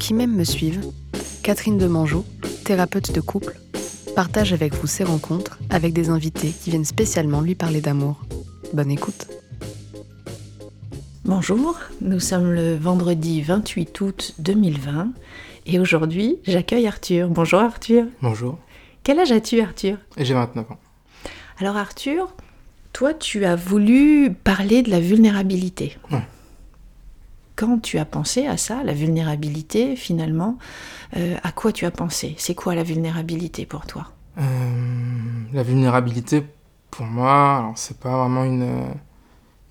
Qui m'aime me suivent, Catherine Demangeau, thérapeute de couple, partage avec vous ses rencontres avec des invités qui viennent spécialement lui parler d'amour. Bonne écoute. Bonjour, nous sommes le vendredi 28 août 2020 et aujourd'hui j'accueille Arthur. Bonjour Arthur. Bonjour. Quel âge as-tu Arthur? J'ai 29 ans. Alors Arthur, toi tu as voulu parler de la vulnérabilité. Ouais. Quand tu as pensé à ça, la vulnérabilité finalement, euh, à quoi tu as pensé? C'est quoi la vulnérabilité pour toi? Euh, la vulnérabilité, pour moi, alors c'est pas vraiment une,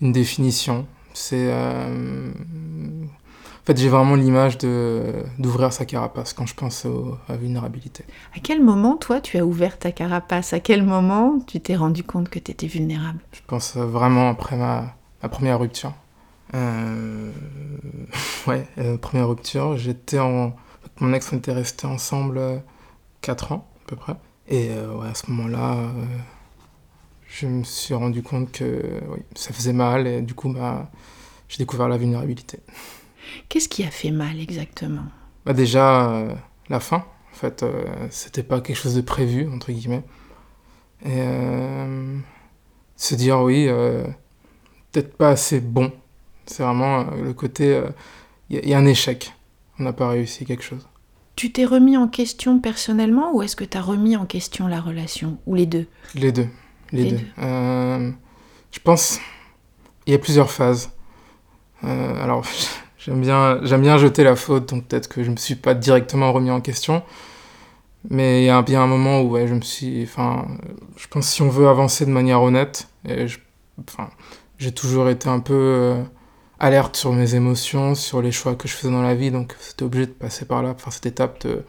une définition. C'est. euh, en fait, j'ai vraiment l'image de d'ouvrir sa carapace quand je pense au- à la vulnérabilité. À quel moment toi tu as ouvert ta carapace? À quel moment tu t'es rendu compte que tu étais vulnérable? Je pense vraiment après ma, ma première rupture. Euh, ouais, euh, première rupture. J'étais en. Mon ex, on était restés ensemble 4 ans, à peu près. Et euh, ouais, à ce moment-là, euh, je me suis rendu compte que oui, ça faisait mal et du coup, bah, j'ai découvert la vulnérabilité. Qu'est-ce qui a fait mal exactement? Bah, déjà, euh, la fin, en fait, euh, c'était pas quelque chose de prévu, entre guillemets. Et euh, se dire, oui, euh, peut-être pas assez bon. C'est vraiment euh, le côté, il y, a un échec. On n'a pas réussi quelque chose. Tu t'es remis en question personnellement ou est-ce que tu as remis en question la relation? Ou les deux? Les deux. Les, Les deux. deux. Euh, je pense, il y a plusieurs phases. Euh, alors, j'aime bien, j'aime bien jeter la faute, donc peut-être que je me suis pas directement remis en question. Mais il y a bien un moment où ouais, je me suis. Enfin, je pense que si on veut avancer de manière honnête, et je, enfin, j'ai toujours été un peu euh, alerte sur mes émotions, sur les choix que je faisais dans la vie, donc c'était obligé de passer par là, par cette étape de,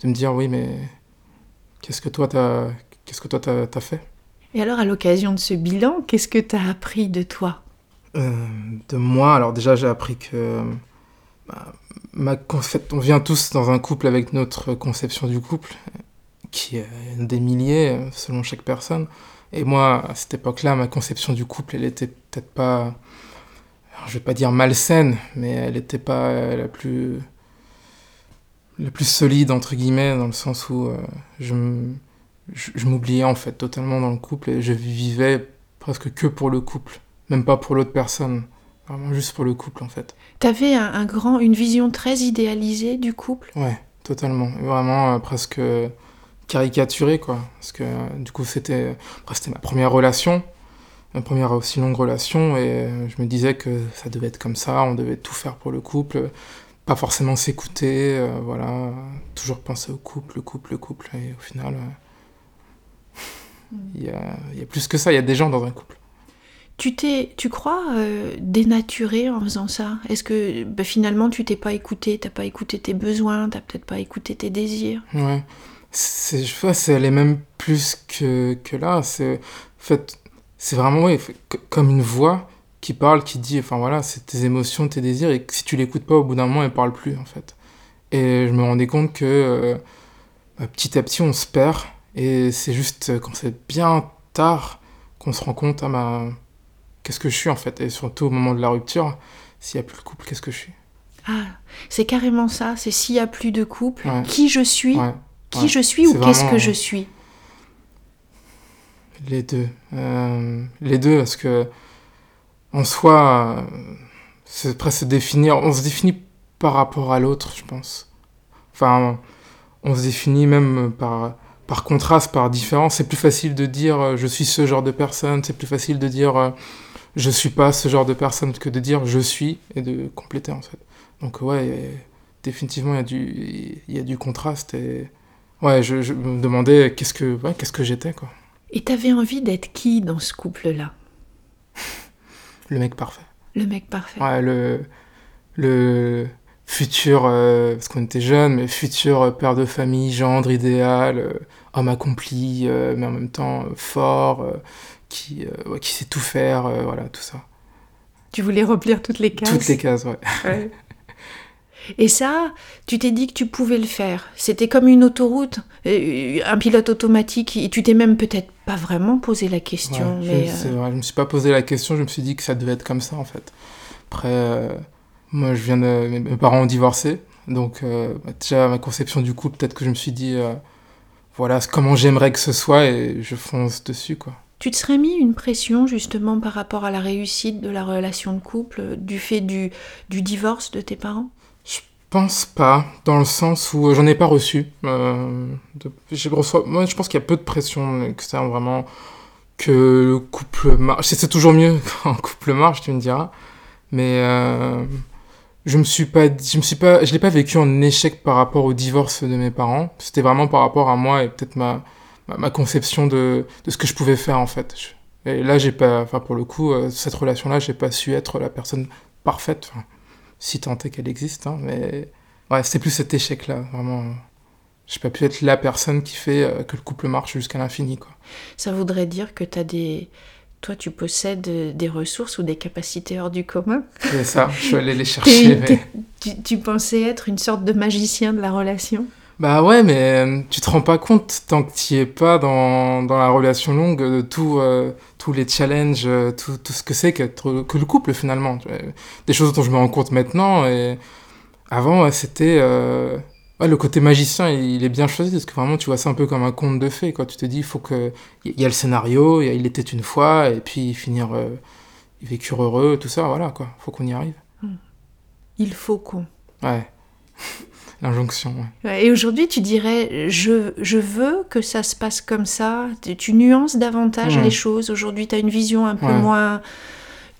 de me dire oui, mais qu'est-ce que toi t'as, qu'est-ce que toi t'as, t'as fait? Et alors à l'occasion de ce bilan, qu'est-ce que tu as appris de toi? Euh, de moi, alors déjà j'ai appris que bah, ma, on vient tous dans un couple avec notre conception du couple, qui est des milliers selon chaque personne. Et moi, à cette époque-là, ma conception du couple, elle était peut-être pas, alors, je vais pas dire malsaine, mais elle était pas euh, la plus, la plus solide entre guillemets, dans le sens où euh, je, je, m'oubliais en fait totalement dans le couple et je vivais presque que pour le couple même pas pour l'autre personne, vraiment juste pour le couple en fait. T'avais un, un grand, une vision très idéalisée du couple? Ouais, totalement, vraiment euh, presque caricaturé quoi, parce que euh, du coup c'était, après, c'était ma première relation, ma première aussi longue relation, et euh, je me disais que ça devait être comme ça, on devait tout faire pour le couple, pas forcément s'écouter, euh, voilà, toujours penser au couple, le couple, le couple, et au final, euh, il y, a, il y a plus que ça, il y a des gens dans un couple. Tu t'es, tu crois, euh, dénaturé en faisant ça? Est-ce que bah, finalement tu t'es pas écouté, t'as pas écouté tes besoins, t'as peut-être pas écouté tes désirs? Ouais. C'est, je vois, c'est aller même plus que, que là. C'est, en fait, c'est vraiment, ouais, comme une voix qui parle, qui dit, enfin voilà, c'est tes émotions, tes désirs, et si tu l'écoutes pas, au bout d'un moment, elle parle plus, en fait. Et je me rendais compte que euh, bah, petit à petit, on se perd, et c'est juste euh, quand c'est bien tard qu'on se rend compte, ah bah, qu'est-ce que je suis, en fait, et surtout au moment de la rupture, s'il y a plus le couple, qu'est-ce que je suis? Ah, c'est carrément ça. C'est s'il y a plus de couple, Ouais. qui je suis, Ouais. qui je suis ou qu'est-ce que je suis? Les deux. Euh, les deux, parce que en soi, c'est presque se définir. On se définit par rapport à l'autre, je pense. Enfin, on se définit même par, par contraste, par différence. C'est plus facile de dire euh, je suis ce genre de personne, c'est plus facile de dire euh, je suis pas ce genre de personne que de dire je suis et de compléter en fait. Donc, ouais, définitivement, il y, a du- y a du contraste. Et ouais, je, me demandais qu'est-ce que, qu'est-ce que j'étais, quoi. Et t'avais envie d'être qui dans ce couple-là? Le mec parfait. Le mec parfait. Ouais, le, le futur, euh, parce qu'on était jeunes, mais futur euh, père de famille, gendre idéal, euh, homme accompli, euh, mais en même temps euh, fort, euh, qui, euh, ouais, qui sait tout faire, euh, voilà, tout ça. Tu voulais remplir toutes les cases? Toutes les cases, ouais. Ouais. Et ça, tu t'es dit que tu pouvais le faire. C'était comme une autoroute, euh, un pilote automatique. Et tu t'es même peut-être pas vraiment posé la question. Ouais, je- mais c'est euh, vrai, je me suis pas posé la question, je me suis dit que ça devait être comme ça, en fait. Après, euh, moi, je viens de... Mes parents ont divorcé Donc, euh, bah, déjà, ma conception du couple, peut-être que je me suis dit, voilà comment j'aimerais que ce soit et je fonce dessus, quoi. Tu te serais mis une pression justement par rapport à la réussite de la relation de couple du fait du, du divorce de tes parents? Je pense pas, dans le sens où j'en ai pas reçu. Euh, moi, je pense qu'il y a peu de pression externe, vraiment, que le couple marche. C'est toujours mieux quand un couple marche, tu me diras. Mais euh, je me je je l'ai pas vécu en échec par rapport au divorce de mes parents. C'était vraiment par rapport à moi et peut-être ma, conception de, ce que je pouvais faire en fait. Je- et là, j'ai pas, enfin pour le coup, euh, cette relation-là, j'ai pas su être la personne parfaite. Si tant est qu'elle existe, hein, mais ouais, c'est plus cet échec-là, vraiment. J'ai pas pu être la personne qui fait euh, que le couple marche jusqu'à l'infini, quoi. Ça voudrait dire que tu as des. Toi, tu possèdes des ressources ou des capacités hors du commun. C'est ça, je suis allé les chercher, mais... tu pensais être une sorte de magicien de la relation? Bah ouais, mais euh, tu te rends pas compte tant que tu es pas dans, dans la relation longue de tout, euh, tous les challenges, euh, tout, tout ce que c'est qu'être que le couple finalement. Des choses dont je me rends compte maintenant et avant c'était euh, ouais, le côté magicien, il est bien choisi parce que vraiment tu vois ça un peu comme un conte de fées quoi. Tu te dis il faut que il y a le scénario, il y a il était une fois et puis finir euh, ils vécurent heureux, tout ça voilà quoi. Faut qu'on y arrive. Il faut qu'on. Ouais. L'injonction. Ouais. Et aujourd'hui, tu dirais, je, je veux que ça se passe comme ça. Tu, tu nuances davantage les choses. Aujourd'hui, tu as une vision un peu Ouais. moins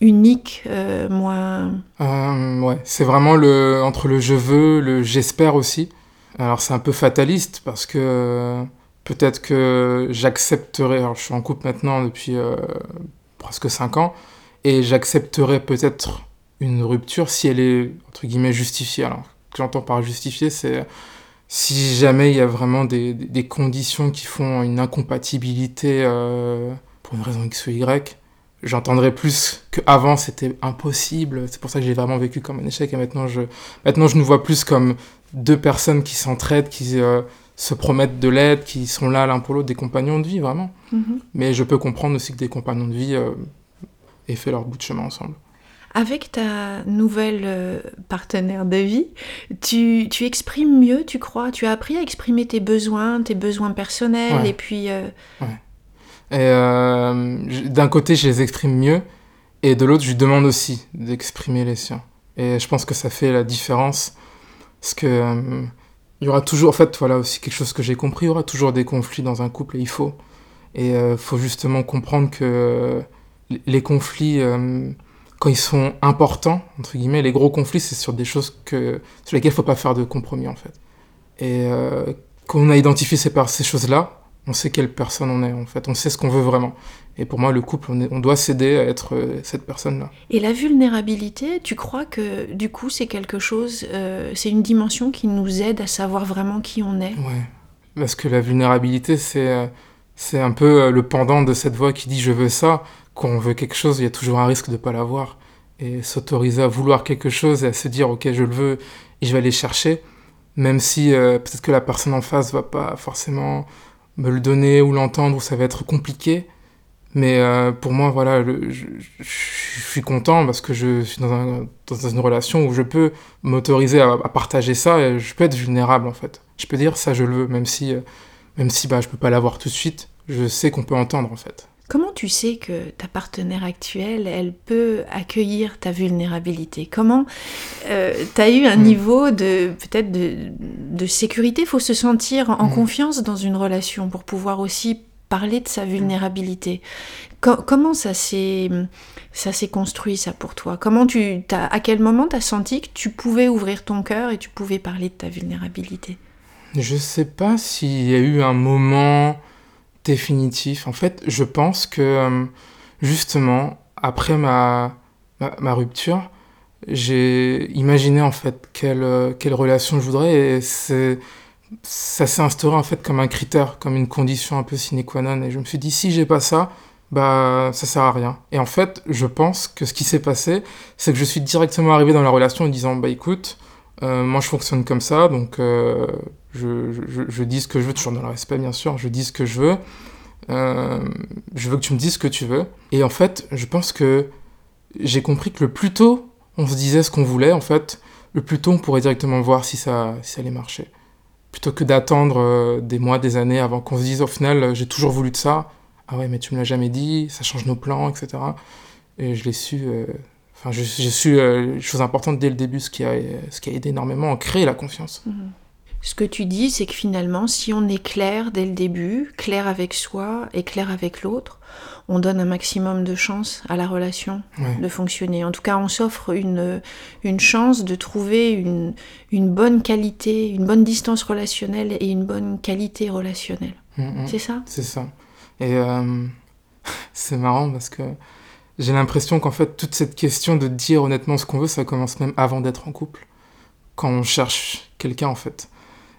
unique, euh, moins... Euh, ouais, c'est vraiment le entre le je veux, le j'espère aussi. Alors c'est un peu fataliste parce que euh, peut-être que j'accepterai. Alors je suis en couple maintenant depuis euh, presque 5 ans et j'accepterai peut-être une rupture si elle est entre guillemets justifiée. Alors que j'entends par justifiée, c'est si jamais il y a vraiment des, des- conditions qui font une incompatibilité euh, pour une raison X ou Y, j'entendrais plus qu'avant c'était impossible. C'est pour ça que j'ai vraiment vécu comme un échec et maintenant je, maintenant je nous vois plus comme deux personnes qui s'entraident, qui euh, se promettent de l'aide, qui sont là l'un pour l'autre, des compagnons de vie vraiment. Mhm. Mais je peux comprendre aussi que des compagnons de vie euh, aient fait leur bout de chemin ensemble. Avec ta nouvelle euh, partenaire de vie, tu, tu exprimes mieux, tu crois? Tu as appris à exprimer tes besoins, tes besoins personnels, Ouais. et puis... euh, Et euh, d'un côté, je les exprime mieux, et de l'autre, je lui demande aussi d'exprimer les siens. Et je pense que ça fait la différence, parce que euh, il y aura toujours, en fait, voilà aussi quelque chose que j'ai compris, il y aura toujours des conflits dans un couple, et il faut. Et il faut justement comprendre que euh, les conflits, euh, quand ils sont importants, entre guillemets, les gros conflits, c'est sur des choses que, sur lesquelles il ne faut pas faire de compromis, en fait. Et euh, quand on a identifié ces, ces choses-là, on sait quelle personne on est, en fait. On sait ce qu'on veut vraiment. Et pour moi, le couple, on, est- on doit s'aider à être euh, cette personne-là. Et la vulnérabilité, tu crois que du coup c'est quelque chose, euh, c'est une dimension qui nous aide à savoir vraiment qui on est? Ouais. Parce que la vulnérabilité, c'est c'est un peu le pendant de cette voix qui dit je veux ça. Quand on veut quelque chose, il y a toujours un risque de ne pas l'avoir. Et s'autoriser à vouloir quelque chose et à se dire ok, je le veux et je vais aller chercher, même si euh, peut-être que la personne en face va pas forcément me le donner ou l'entendre ou ça va être compliqué. Mais euh, pour moi, voilà, je, suis content parce que je suis dans, un- dans une relation où je peux m'autoriser à, à partager ça et je peux être vulnérable en fait. Je peux dire ça, je le veux, même si, euh, même si bah, je peux pas l'avoir tout de suite. Je sais qu'on peut entendre en fait. Comment tu sais que ta partenaire actuelle, elle peut accueillir ta vulnérabilité? Comment tu as eu un Hmm. niveau de peut-être de, de sécurité? Il faut se sentir en Hmm. confiance dans une relation pour pouvoir aussi parler de sa vulnérabilité. Co- comment ça s'est ça s'est construit ça pour toi? Comment tu t'as- à quel moment tu as senti que tu pouvais ouvrir ton cœur et tu pouvais parler de ta vulnérabilité? Je sais pas s'il y a eu un moment définitif. En fait, je pense que euh, justement, après ma, ma, rupture, j'ai imaginé en fait quelle, euh, quelle relation je voudrais et c'est ça s'est instauré en fait comme un critère, comme une condition un peu sine qua non et je me suis dit si j'ai pas ça, bah ça sert à rien. Et en fait, je pense que ce qui s'est passé, c'est que je suis directement arrivé dans la relation en disant bah écoute, moi je fonctionne comme ça, donc euh, je, dis ce que je veux, toujours dans le respect bien sûr, je dis ce que je veux, Euh, je veux que tu me dises ce que tu veux. Et en fait, je pense que j'ai compris que le plus tôt on se disait ce qu'on voulait, en fait, le plus tôt on pourrait directement voir si ça, si ça allait marcher. Plutôt que d'attendre euh, des mois, des années avant qu'on se dise au final euh, j'ai toujours voulu de ça. Ah ouais, mais tu me l'as jamais dit, ça change nos plans, etc. Et je l'ai su. euh, Enfin, j'ai su euh, chose importante dès le début, ce qui a, ce qui a aidé énormément à créer la confiance. Ce que tu dis, c'est que finalement, si on est clair dès le début, clair avec soi et clair avec l'autre, on donne un maximum de chance à la relation Ouais. de fonctionner. En tout cas, on s'offre une, une chance de trouver une, une bonne qualité, une bonne distance relationnelle et une bonne qualité relationnelle. Mm, mm. C'est ça? C'est ça. Et euh, c'est marrant parce que j'ai l'impression qu'en fait, toute cette question de dire honnêtement ce qu'on veut, ça commence même avant d'être en couple. Quand on cherche quelqu'un, en fait.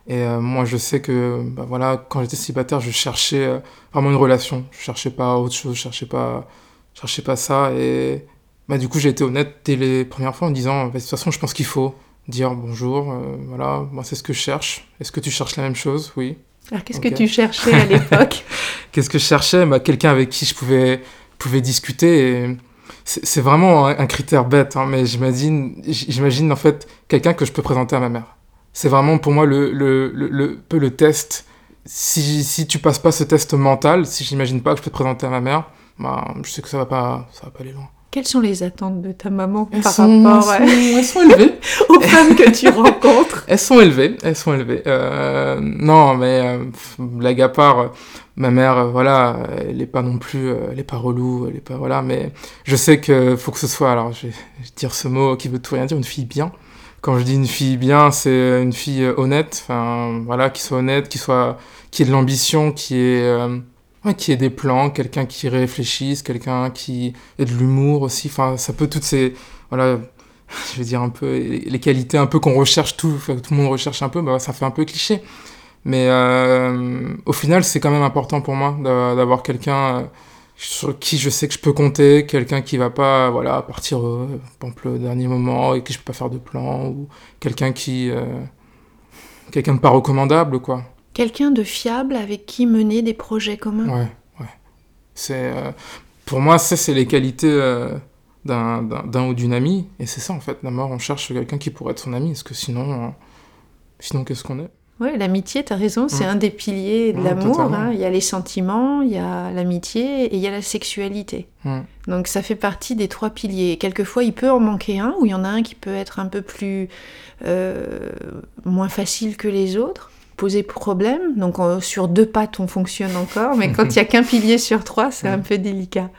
Et euh, moi, je sais que, bah voilà, quand j'étais célibataire, je cherchais euh, vraiment une relation. Je cherchais pas autre chose, je cherchais pas, je cherchais pas ça. Et bah, du coup, j'ai été honnête dès les premières fois en disant, bah, de toute façon, je pense qu'il faut dire bonjour, euh, voilà, moi, c'est ce que je cherche. Est-ce que tu cherches la même chose? Oui. Alors, qu'est-ce que tu cherchais à l'époque? Qu'est-ce que je cherchais? Bah, Quelqu'un avec qui je pouvais, pouvais discuter. C'est vraiment un, critère bête, hein, mais j'imagine en fait quelqu'un que je peux présenter à ma mère. C'est vraiment pour moi le, le, le, le test. Si, si tu passes pas ce test mental, si j'imagine pas que je peux te présenter à ma mère, bah, je sais que ça va pas, ça va pas aller loin. Quelles sont les attentes de ta maman Elles par sont, rapport elles sont- elles sont élevées. aux femmes que tu rencontres Elles sont élevées, elles sont élevées. Euh, non, mais euh, blague à part, euh, ma mère, euh, voilà, elle est pas non plus, elle est pas relou, elle est pas, voilà, mais je sais que faut que ce soit, alors je vais, je vais dire ce mot qui veut tout rien dire, une fille bien. Quand je dis une fille bien, c'est une fille honnête, enfin, voilà, qui soit honnête, qui soit, qui ait de l'ambition, qui ait, euh, ouais, qui ait des plans, quelqu'un qui réfléchisse, quelqu'un qui ait de l'humour aussi, enfin, ça peut toutes ces, voilà, je vais dire un peu les qualités un peu qu'on recherche tout tout le monde recherche un peu bah ça fait un peu cliché. Mais euh, au final c'est quand même important pour moi d'a- d'avoir quelqu'un euh, sur qui je sais que je peux compter quelqu'un qui va pas voilà partir euh, exemple, au dernier moment et que je peux pas faire de plan ou quelqu'un qui euh, quelqu'un de pas recommandable quoi Quelqu'un de fiable avec qui mener des projets communs Ouais, ouais. C'est, euh, pour moi, ça, c'est les qualités euh, d'un, ou d'une amie. Et c'est ça, en fait. D'abord, on cherche quelqu'un qui pourrait être son ami. Parce que sinon, euh, sinon qu'est-ce qu'on est? Ouais, l'amitié, t'as raison, c'est Mm. un des piliers de l'amour. hein. Il y a les sentiments, il y a l'amitié et il y a la sexualité. Mm. Donc ça fait partie des trois piliers. Quelquefois, il peut en manquer un, ou il y en a un qui peut être un peu plus euh, moins facile que les autres, poser problème. Donc euh, sur deux pattes, on fonctionne encore, mais quand il y a qu'un pilier sur trois, c'est un peu délicat.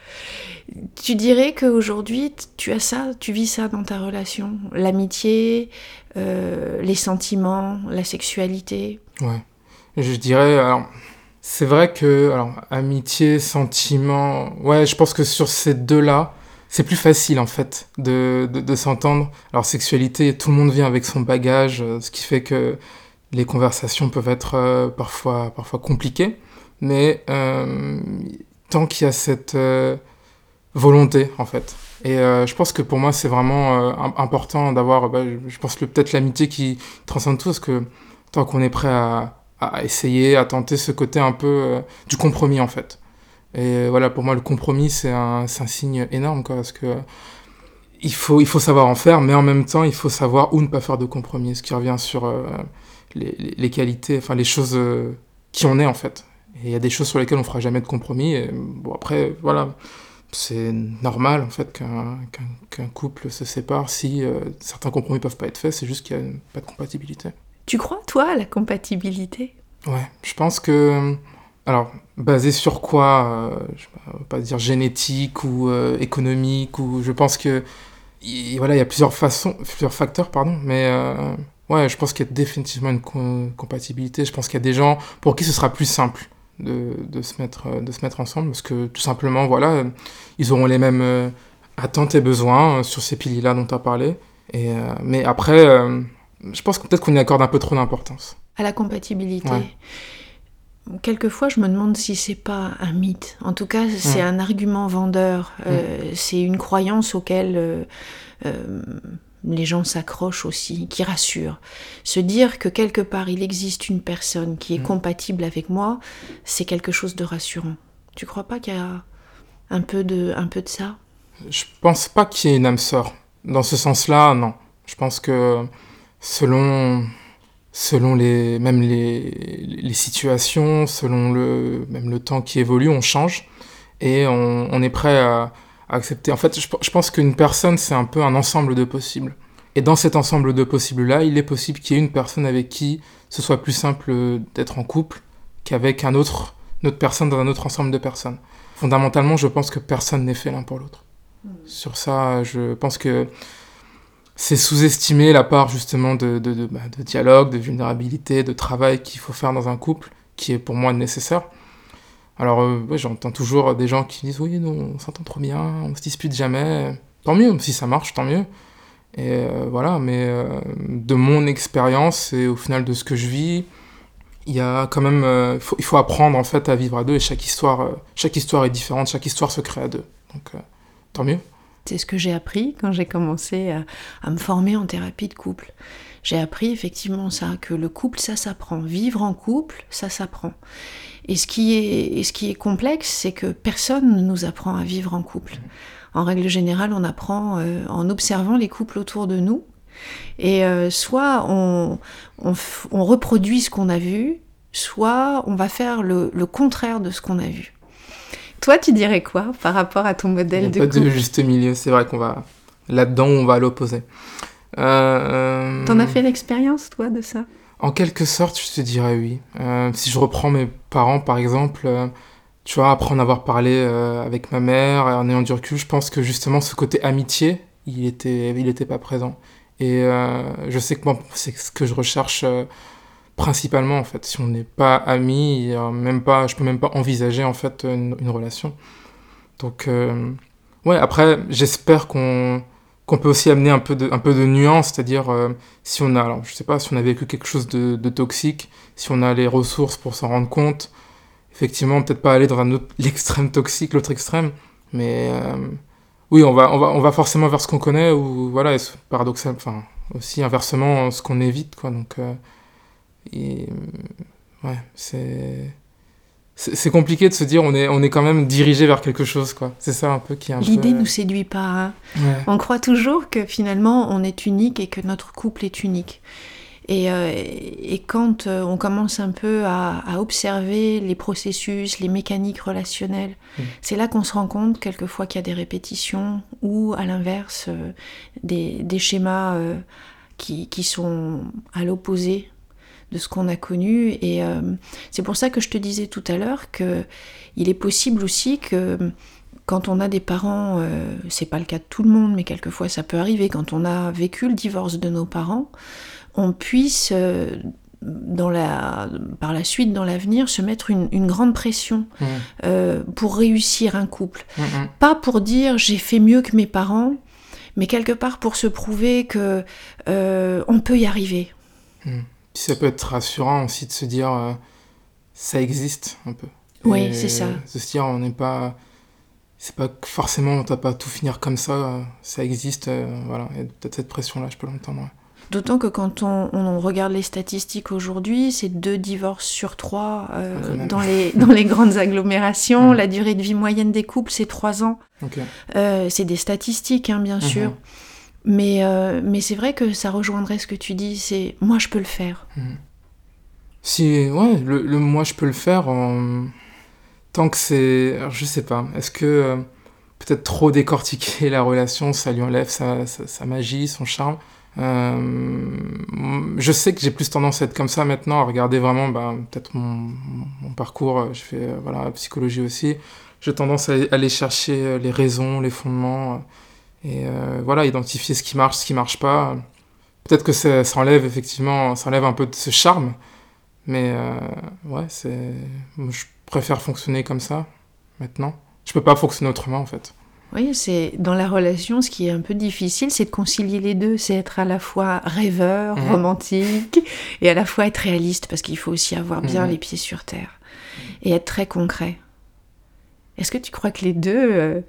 Tu dirais qu'aujourd'hui, tu as ça, tu vis ça dans ta relation, l'amitié, euh, les sentiments, la sexualité? Ouais. Je dirais, alors, c'est vrai que, alors, amitié, sentiment, ouais, je pense que sur ces deux-là, c'est plus facile, en fait, de, de, de s'entendre. Alors, sexualité, tout le monde vient avec son bagage, euh, ce qui fait que les conversations peuvent être euh, parfois, parfois compliquées. Mais euh, tant qu'il y a cette euh, volonté, en fait. Et je pense que pour moi, c'est vraiment im- important d'avoir, bah, je- pense que peut-être l'amitié qui transcende tout, parce que tant qu'on est prêt à, essayer, à tenter ce côté un peu du compromis en fait. Et voilà, pour moi, le compromis, c'est un, un signe énorme, parce que il faut, il faut savoir en faire, mais en même temps, il faut savoir où ne pas faire de compromis, ce qui revient sur les, qualités, enfin les choses euh, qui on est en fait. Et il y a des choses sur lesquelles on fera jamais de compromis. Et, bon, après, voilà, c'est normal en fait qu'un couple se sépare si euh, certains compromis peuvent pas être faits, c'est juste qu'il n'y a pas de compatibilité. Tu crois, toi, à la compatibilité? Ouais, je pense que. Alors, basé sur quoi euh, Je vais pas dire génétique ou euh, économique, ou je pense que. il- voilà, il y a plusieurs façons, plusieurs facteurs, pardon, mais. Ouais, je pense qu'il y a définitivement une co- compatibilité. Je pense qu'il y a des gens pour qui ce sera plus simple de, de, se, mettre, euh, de se mettre ensemble, parce que tout simplement, voilà, ils auront les mêmes euh, attentes et besoins euh, sur ces piliers-là dont tu as parlé. Et, euh, mais après, je pense que peut-être qu'on y accorde un peu trop d'importance. À la compatibilité Ouais. Quelquefois, je me demande si c'est pas un mythe. En tout cas, c'est un argument vendeur. Euh, C'est une croyance auquel euh, les gens s'accrochent aussi, qui rassure. Se dire que quelque part il existe une personne qui est Mm. compatible avec moi, c'est quelque chose de rassurant. Tu crois pas qu'il y a un peu de, un peu de ça? Je pense pas qu'il y ait une âme sœur. Dans ce sens-là, non. Je pense que selon, selon les, même les, les situations, selon le, même le temps qui évolue, on change et on, on est prêt à, accepter. En fait, je, je pense qu'une personne, c'est un peu un ensemble de possibles. Et dans cet ensemble de possibles-là, il est possible qu'il y ait une personne avec qui ce soit plus simple d'être en couple qu'avec un autre, une autre personne dans un autre ensemble de personnes. Fondamentalement, je pense que personne n'est fait l'un pour l'autre. Mmh. Sur ça, je pense que c'est sous-estimer la part justement de, de, de, bah, de, dialogue, de vulnérabilité, de travail qu'il faut faire dans un couple, qui est pour moi nécessaire. Alors, euh, j'entends toujours des gens qui disent oui, on s'entend trop bien, on se dispute jamais. Tant mieux, si ça marche, tant mieux. Et euh, voilà, mais euh, de mon expérience et au final de ce que je vis, il y a quand même, faut, il faut apprendre en fait à vivre à deux et chaque histoire, chaque histoire est différente, chaque histoire se crée à deux. Donc, tant mieux. C'est ce que j'ai appris quand j'ai commencé à, à, me former en thérapie de couple. J'ai appris effectivement ça, que le couple, ça s'apprend. Vivre en couple, ça s'apprend. Et ce qui est, et ce qui est complexe, c'est que personne ne nous apprend à vivre en couple. En règle générale, on apprend euh, en observant les couples autour de nous. Et euh, soit on, on, on, reproduit ce qu'on a vu, soit on va faire le, le contraire de ce qu'on a vu. Toi, tu dirais quoi par rapport à ton modèle de pas couple? de juste milieu, c'est vrai qu'on va là-dedans, on va à l'opposé. Euh, T'en as fait l'expérience, toi, de ça? En quelque sorte, je te dirais oui. Euh, si je reprends mes parents, par exemple, euh, tu vois, après en avoir parlé euh, avec ma mère, en ayant du recul, je pense que justement ce côté amitié, il était, il était pas présent. Et je sais que moi, c'est ce que je recherche principalement en fait. Si on n'est pas amis, même pas, je peux même pas envisager en fait une, une relation. Donc ouais, après j'espère qu'on qu'on peut aussi amener un peu de, nuance, c'est-à-dire euh, si on a, alors je sais pas, si on a vécu quelque chose de, toxique, si on a les ressources pour s'en rendre compte, effectivement peut-être pas aller dans l'extrême toxique, l'autre extrême, mais euh, oui, on va, forcément vers ce qu'on connaît ou voilà, paradoxal, enfin aussi inversement ce qu'on évite, quoi. Donc euh, ouais, c'est c'est compliqué de se dire on est on est quand même dirigé vers quelque chose quoi c'est ça un peu qui est l'idée peu... nous séduit pas hein. ouais. on croit toujours que finalement on est unique et que notre couple est unique et, euh, et quand euh, on commence un peu à, à, observer les processus les mécaniques relationnelles mmh. c'est là qu'on se rend compte quelquefois qu'il y a des répétitions ou à l'inverse euh, des, des, schémas euh, qui, qui sont à l'opposé de ce qu'on a connu. Et euh, c'est pour ça que je te disais tout à l'heure que il est possible aussi que quand on a des parents, euh, c'est pas le cas de tout le monde, mais quelquefois ça peut arriver, quand on a vécu le divorce de nos parents, on puisse euh, dans la, par la suite, dans l'avenir, se mettre une, une grande pression mmh. euh, pour réussir un couple. Mmh. Pas pour dire j'ai fait mieux que mes parents, mais quelque part pour se prouver que euh, on peut y arriver. Mmh ça peut être rassurant aussi de se dire euh, ça existe un peu. Oui, c'est ça. De se dire on n'est pas c'est pas forcément on doit pas tout finir comme ça, euh, ça existe, euh, voilà. Et peut-être cette pression là, je peux l'entendre. Ouais. D'autant que quand on, on, regarde les statistiques aujourd'hui, c'est deux divorces sur trois euh, dans, les, dans les grandes agglomérations. Mmh. La durée de vie moyenne des couples, c'est trois ans. Okay. Euh, c'est des statistiques, hein, bien mmh. sûr. Mais, euh, mais c'est vrai que ça rejoindrait ce que tu dis, c'est moi je peux le faire. Mmh. Si, ouais, le, moi je peux le faire tant que c'est. Je sais pas, est-ce que euh, peut-être trop décortiquer la relation, ça lui enlève sa, sa, magie, son charme euh, je sais que j'ai plus tendance à être comme ça maintenant, à regarder vraiment bah, peut-être mon, parcours, je fais voilà, psychologie aussi, j'ai tendance à aller chercher les raisons, les fondements, et euh, voilà, identifier ce qui marche, ce qui marche pas. Peut-être que ça, ça, enlève effectivement, ça enlève un peu de ce charme, mais euh, ouais, c'est, je préfère fonctionner comme ça maintenant. Je peux pas fonctionner autrement en fait. Oui, c'est dans la relation, ce qui est un peu difficile, c'est de concilier les deux, c'est être à la fois rêveur, mmh. romantique, et à la fois être réaliste, parce qu'il faut aussi avoir bien mmh. les pieds sur terre et être très concret. Est-ce que tu crois que les deux, euh,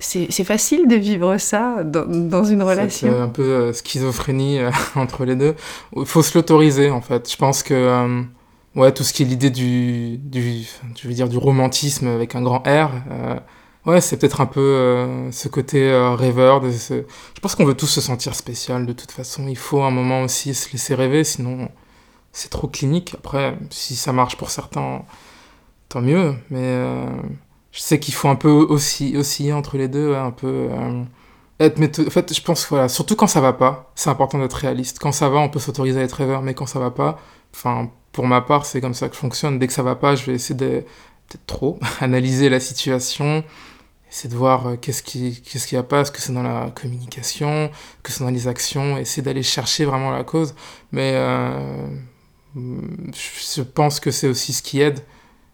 c'est facile de vivre ça dans, dans une relation? C'est un peu euh, schizophrénie euh, entre les deux. Il faut se l'autoriser en fait. Je pense que ouais, tout ce qui est l'idée du, du, je veux dire, du romantisme avec un grand R, ouais, c'est peut-être un peu ce côté rêveur. De ce... Je pense qu'on veut tous se sentir spécial de toute façon. Il faut un moment aussi se laisser rêver, sinon c'est trop clinique. Après, si ça marche pour certains, tant mieux. Mais je sais qu'il faut un peu aussi osciller entre les deux, un peu être En fait, je pense voilà, surtout quand ça va pas, c'est important d'être réaliste. Quand ça va, on peut s'autoriser à être rêveur, mais quand ça va pas, enfin, pour ma part, c'est comme ça que je fonctionne. Dès que ça va pas, je vais essayer de peut-être trop analyser la situation, essayer de voir euh, qu'est-ce qui qu'est-ce qui va pas, est-ce que c'est dans la communication, que c'est dans les actions, essayer d'aller chercher vraiment la cause. Mais euh, je pense que c'est aussi ce qui aide.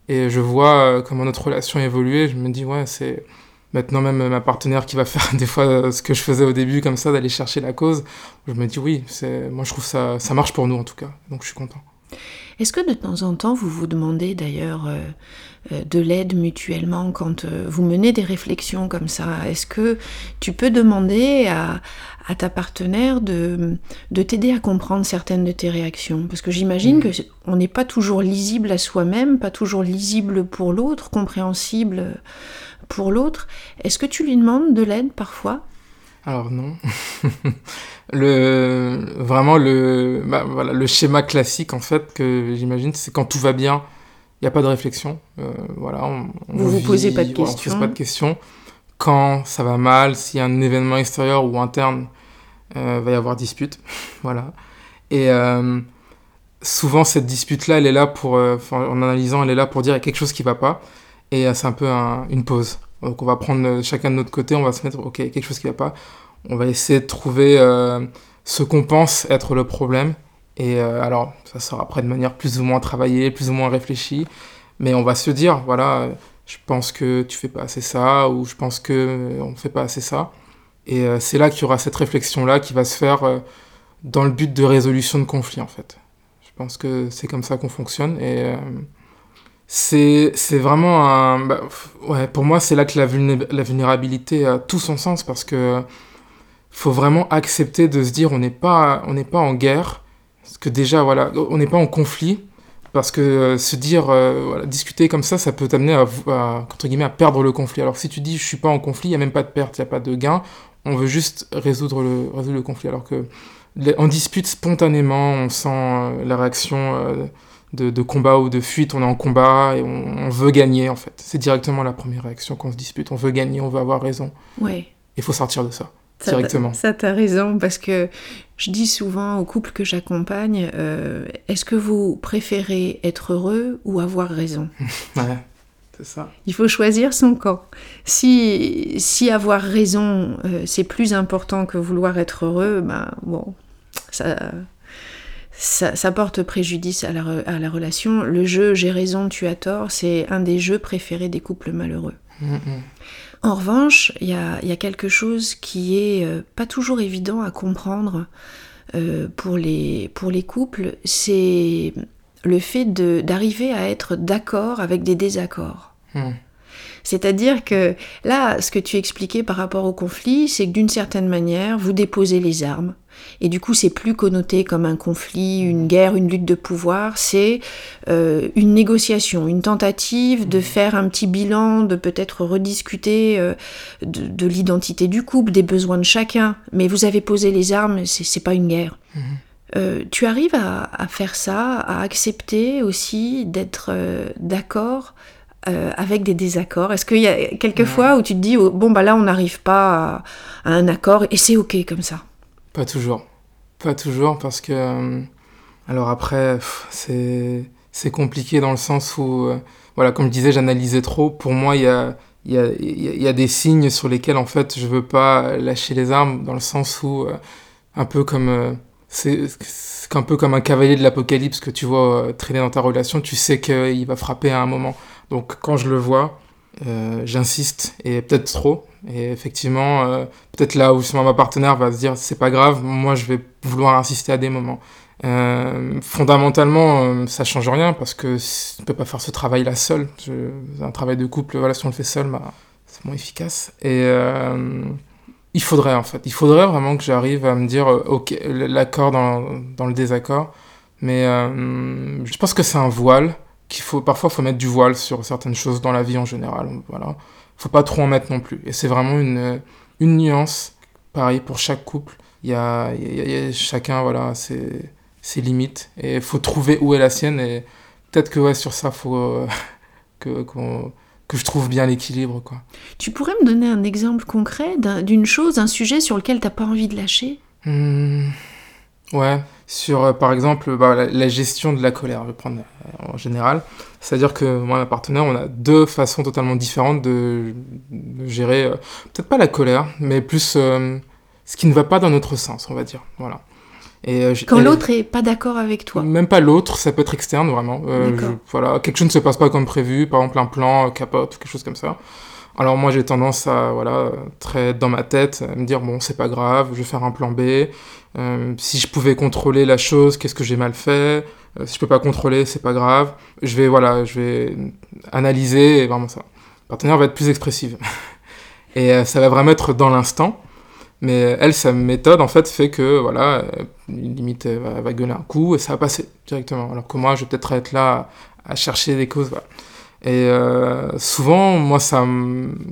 Et je vois euh, comment notre relation a évolué. Je me dis ouais, c'est maintenant même ma partenaire qui va faire des fois ce que je faisais au début comme ça d'aller chercher la cause. Je me dis oui moi je trouve ça ça marche pour nous en tout cas. Donc je suis content. Est-ce que de temps en temps vous vous demandez d'ailleurs euh, de l'aide mutuellement quand euh, vous menez des réflexions comme ça? Est-ce que tu peux demander à, ta partenaire de, de t'aider à comprendre certaines de tes réactions Parce que j'imagine mm. que on n'est pas toujours lisible à soi-même, pas toujours lisible pour l'autre, compréhensible pour l'autre. Est-ce que tu lui demandes de l'aide parfois? Alors non. le vraiment le bah, voilà le schéma classique en fait que j'imagine c'est quand tout va bien il n'y a pas de réflexion. Euh, voilà, on, vous vous posez pas de questions. pas de questions. Quand ça va mal, a un événement extérieur ou interne, euh, va y avoir dispute. voilà. Et euh, souvent, cette dispute-là, elle est là pour, euh, en analysant, elle est là pour dire qu'il y a quelque chose qui va pas. Et c'est un peu une pause. Donc on va prendre chacun de notre côté, on va se mettre, ok, quelque chose qui va pas. On va essayer de trouver ce qu'on pense être le problème et euh, alors, ça sera après de manière plus ou moins travaillée, plus ou moins réfléchie, mais on va se dire, voilà, je pense que tu fais pas assez ça, ou je pense que euh, on fait pas assez ça. Et euh, c'est là qu'il y aura cette réflexion-là qui va se faire dans le but de résolution de conflits, en fait. Je pense que c'est comme ça qu'on fonctionne. Et c'est vraiment un... Bah, ouais, pour moi, c'est là que la, vulnérabilité a tout son sens, parce que faut vraiment accepter de se dire on n'est pas, pas en guerre, parce que déjà, voilà, on n'est pas en conflit, parce que euh, se dire, euh, discuter comme ça, ça peut t'amener à, entre guillemets, à perdre le conflit. Alors si tu dis, je suis pas en conflit, il n'y a même pas de perte, il n'y a pas de gain, on veut juste résoudre le, résoudre le conflit. Alors que en dispute spontanément, on sent euh, la réaction de, de, combat ou de fuite, on est en combat et on, veut gagner en fait. C'est directement la première réaction quand on se dispute, on veut gagner, on veut avoir raison. Ouais. Il faut sortir de ça. Directement. Ça, t'as raison, parce que je dis souvent aux couples que j'accompagne, euh, est-ce que vous préférez être heureux ou avoir raison? Ouais, c'est ça. Il faut choisir son camp. Si, si avoir raison, euh, c'est plus important que vouloir être heureux, ben bon, ça, ça, porte préjudice à la, à la relation. Le jeu j'ai raison, tu as tort, c'est un des jeux préférés des couples malheureux. Mm, mm. En revanche, il y a, quelque chose qui est euh, pas toujours évident à comprendre euh, pour, les, pour les couples, c'est le fait d'arriver à être d'accord avec des désaccords. Hmm. C'est-à-dire que là, ce que tu expliquais par rapport au conflit, c'est que d'une certaine manière, vous déposez les armes. Et du coup, c'est plus connoté comme un conflit, une guerre, une lutte de pouvoir. C'est euh, une négociation, une tentative de faire un petit bilan, de peut-être rediscuter euh, de, l'identité du couple, des besoins de chacun. Mais vous avez posé les armes, c'est pas une guerre. Mhm. Euh, tu arrives à, faire ça, à accepter aussi d'être d'accord euh, avec des désaccords? Est-ce qu'il y a quelques fois où tu te dis, oh, bon, bah là, on n'arrive pas à, un accord et c'est OK comme ça? Pas toujours. Pas toujours parce que. Euh, alors après, c'est, compliqué dans le sens où, euh, voilà, comme je disais, j'analysais trop. Pour moi, il y a, y, a, y a, des signes sur lesquels, en fait, je veux pas lâcher les armes dans le sens où, un peu comme. c'est, un peu comme un cavalier de l'apocalypse que tu vois traîner dans ta relation, tu sais qu'il va frapper à un moment. Donc quand je le vois, euh, j'insiste et peut-être trop. Et effectivement, euh, peut-être là où ma partenaire va se dire c'est pas grave, moi je vais vouloir insister à des moments. Euh, fondamentalement, ça change rien parce que on peut pas faire ce travail-là seul. un travail de couple, voilà, si on le fait seul, bah, c'est moins efficace. Et il faudrait en fait, il faudrait vraiment que j'arrive à me dire ok, l'accord dans, dans, le désaccord. Mais je pense que c'est un voile qu'il faut parfois faut mettre du voile sur certaines choses dans la vie en général. Voilà, faut pas trop en mettre non plus. Et c'est vraiment une une nuance, pareil pour chaque couple. Il y a, il y a, chacun voilà ses, ses limites et faut trouver où est la sienne et peut-être que ouais sur ça faut euh, que que je trouve bien l'équilibre quoi. Tu pourrais me donner un exemple concret d'une chose, un sujet sur lequel t'as pas envie de lâcher? Mmh, Ouais, sur euh, par exemple bah, la, gestion de la colère, je vais prendre euh, en général. C'est-à-dire que moi et ma partenaire, on a deux façons totalement différentes de, gérer, euh, peut-être pas la colère, mais plus ce qui ne va pas dans notre sens, on va dire. Voilà. Et, Quand l'autre est pas d'accord avec toi Même pas l'autre, ça peut être externe vraiment. voilà, quelque chose ne se passe pas comme prévu, par exemple un plan capote, quelque chose comme ça. Alors moi j'ai tendance à voilà très dans ma tête à me dire bon c'est pas grave, je vais faire un plan B. Euh, si je pouvais contrôler la chose, qu'est-ce que j'ai mal fait? Euh, Si je peux pas contrôler, c'est pas grave. Je vais voilà, je vais analyser et vraiment ça. Le partenaire va être plus expressive et euh, ça va vraiment être dans l'instant. Mais elle, sa méthode en fait fait que voilà, limite elle va, va, gueuler un coup et ça va passer directement. Alors que moi je vais peut-être être là à, chercher des causes. Voilà. Et euh, souvent, moi, ça,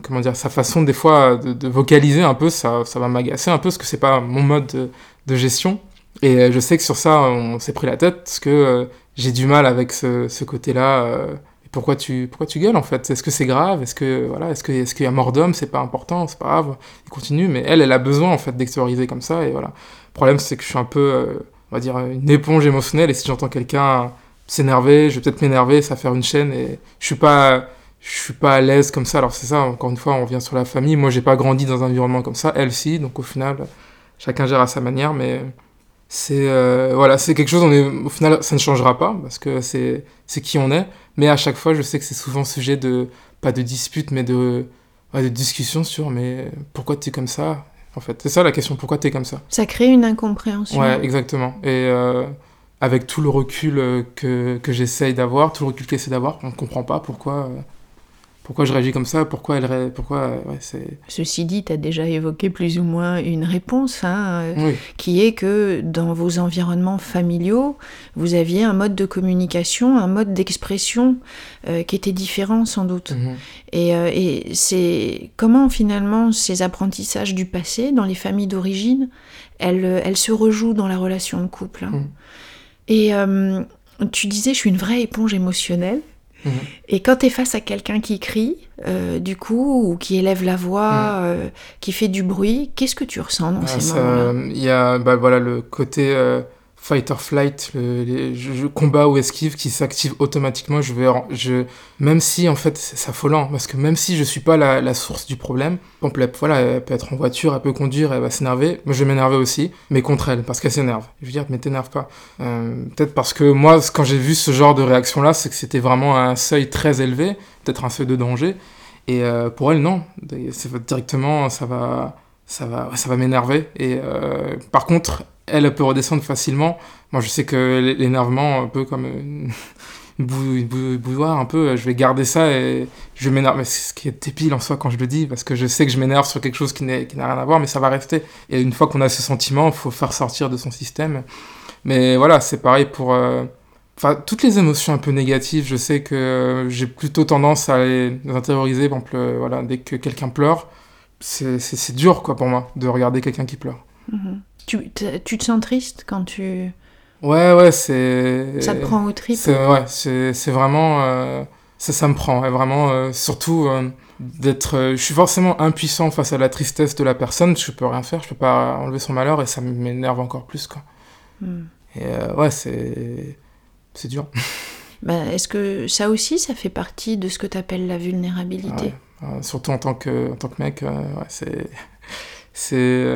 comment dire, sa façon des fois de, de vocaliser un peu, ça, ça va m'agacer un peu parce que c'est pas mon mode de, de, gestion. Et euh, je sais que sur ça, on s'est pris la tête parce que euh, j'ai du mal avec ce, ce côté-là. Euh, pourquoi tu, pourquoi tu gueules en fait? Est-ce que c'est grave? Est-ce que voilà, est-ce que, est-ce qu'il y a mort d'homme? C'est pas important, c'est pas grave. Il continue, mais elle, elle a besoin en fait d'extérioriser comme ça. Et voilà. Le problème, c'est que je suis un peu, on va dire, une éponge émotionnelle. Et si j'entends quelqu'un s'énerver, je vais peut-être m'énerver, ça va faire une chaîne et je suis pas je suis pas à l'aise comme ça. Alors c'est ça, encore une fois, on revient sur la famille. Moi, j'ai pas grandi dans un environnement comme ça, elle si, donc au final, chacun gère à sa manière, mais c'est euh, voilà, c'est quelque chose. On est, au final, ça ne changera pas parce que c'est c'est qui on est. Mais à chaque fois, je sais que c'est souvent sujet de pas de dispute, mais de de discussion sur mais pourquoi tu es comme ça. En fait, c'est ça la question. Pourquoi tu es comme ça? Ça crée une incompréhension. Ouais, exactement. Et euh, avec tout le recul euh, que, que j'essaye d'avoir, tout le recul qu'elle essaie d'avoir, on ne comprend pas pourquoi, euh, pourquoi je réagis comme ça, pourquoi elle pourquoi euh, ouais, c'est... Ceci dit, tu as déjà évoqué plus ou moins une réponse, hein, qui est que dans vos environnements familiaux, vous aviez un mode de communication, un mode d'expression qui était différent sans doute. Mhm. Et, et c'est comment finalement ces apprentissages du passé dans les familles d'origine, elles, elles, se rejouent dans la relation de couple. Hein. Mhm. Et euh, tu disais, je suis une vraie éponge émotionnelle. Mhm. Et quand tu es face à quelqu'un qui crie, euh, du coup, ou qui élève la voix, mhm. euh, qui fait du bruit, qu'est-ce que tu ressens dans ah, ces moments-là? Il y a bah, voilà, le côté fight or flight, le, combat ou esquive qui s'active automatiquement. Je vais, je, même si en fait c'est affolant, parce que même si je suis pas la, source du problème, elle, voilà, elle peut être en voiture, elle peut conduire, elle va s'énerver. Moi je vais m'énerver aussi, mais contre elle, parce qu'elle s'énerve. Je veux dire, mais t'énerve pas. Euh, peut-être parce que moi, quand j'ai vu ce genre de réaction là, c'est que c'était vraiment un seuil très élevé, peut-être un seuil de danger. Et euh, pour elle, non. Directement, ça va, ça va, ça va m'énerver. Et euh, par contre, elle peut redescendre facilement. Moi, je sais que l'énervement, un peu comme une, bouilloire, un peu, je vais garder ça et je m'énerve. Ce qui est débile en soi quand je le dis, parce que je sais que je m'énerve sur quelque chose qui n'a rien à voir, mais ça va rester. Et une fois qu'on a ce sentiment, il faut faire sortir de son système. Mais voilà, c'est pareil pour. Euh, toutes les émotions un peu négatives, je sais que j'ai plutôt tendance à les intérioriser. Par euh, dès que quelqu'un pleure, c'est dur quoi pour moi de regarder quelqu'un qui pleure. Mm-hmm. Tu, tu te sens triste quand tu... Ouais, ouais, c'est... Ça te prend au trip Ouais, c'est vraiment... Euh, ça, ça me prend, vraiment, euh, surtout euh, d'être... je suis forcément impuissant face à la tristesse de la personne, je peux rien faire, je peux pas enlever son malheur, et ça m'énerve encore plus, quoi. Hmm. Et ouais, c'est... C'est dur. Bah, Est-ce que ça aussi, ça fait partie de ce que tu appelles la vulnérabilité? Surtout en tant que, en tant que mec, ouais, c'est... C'est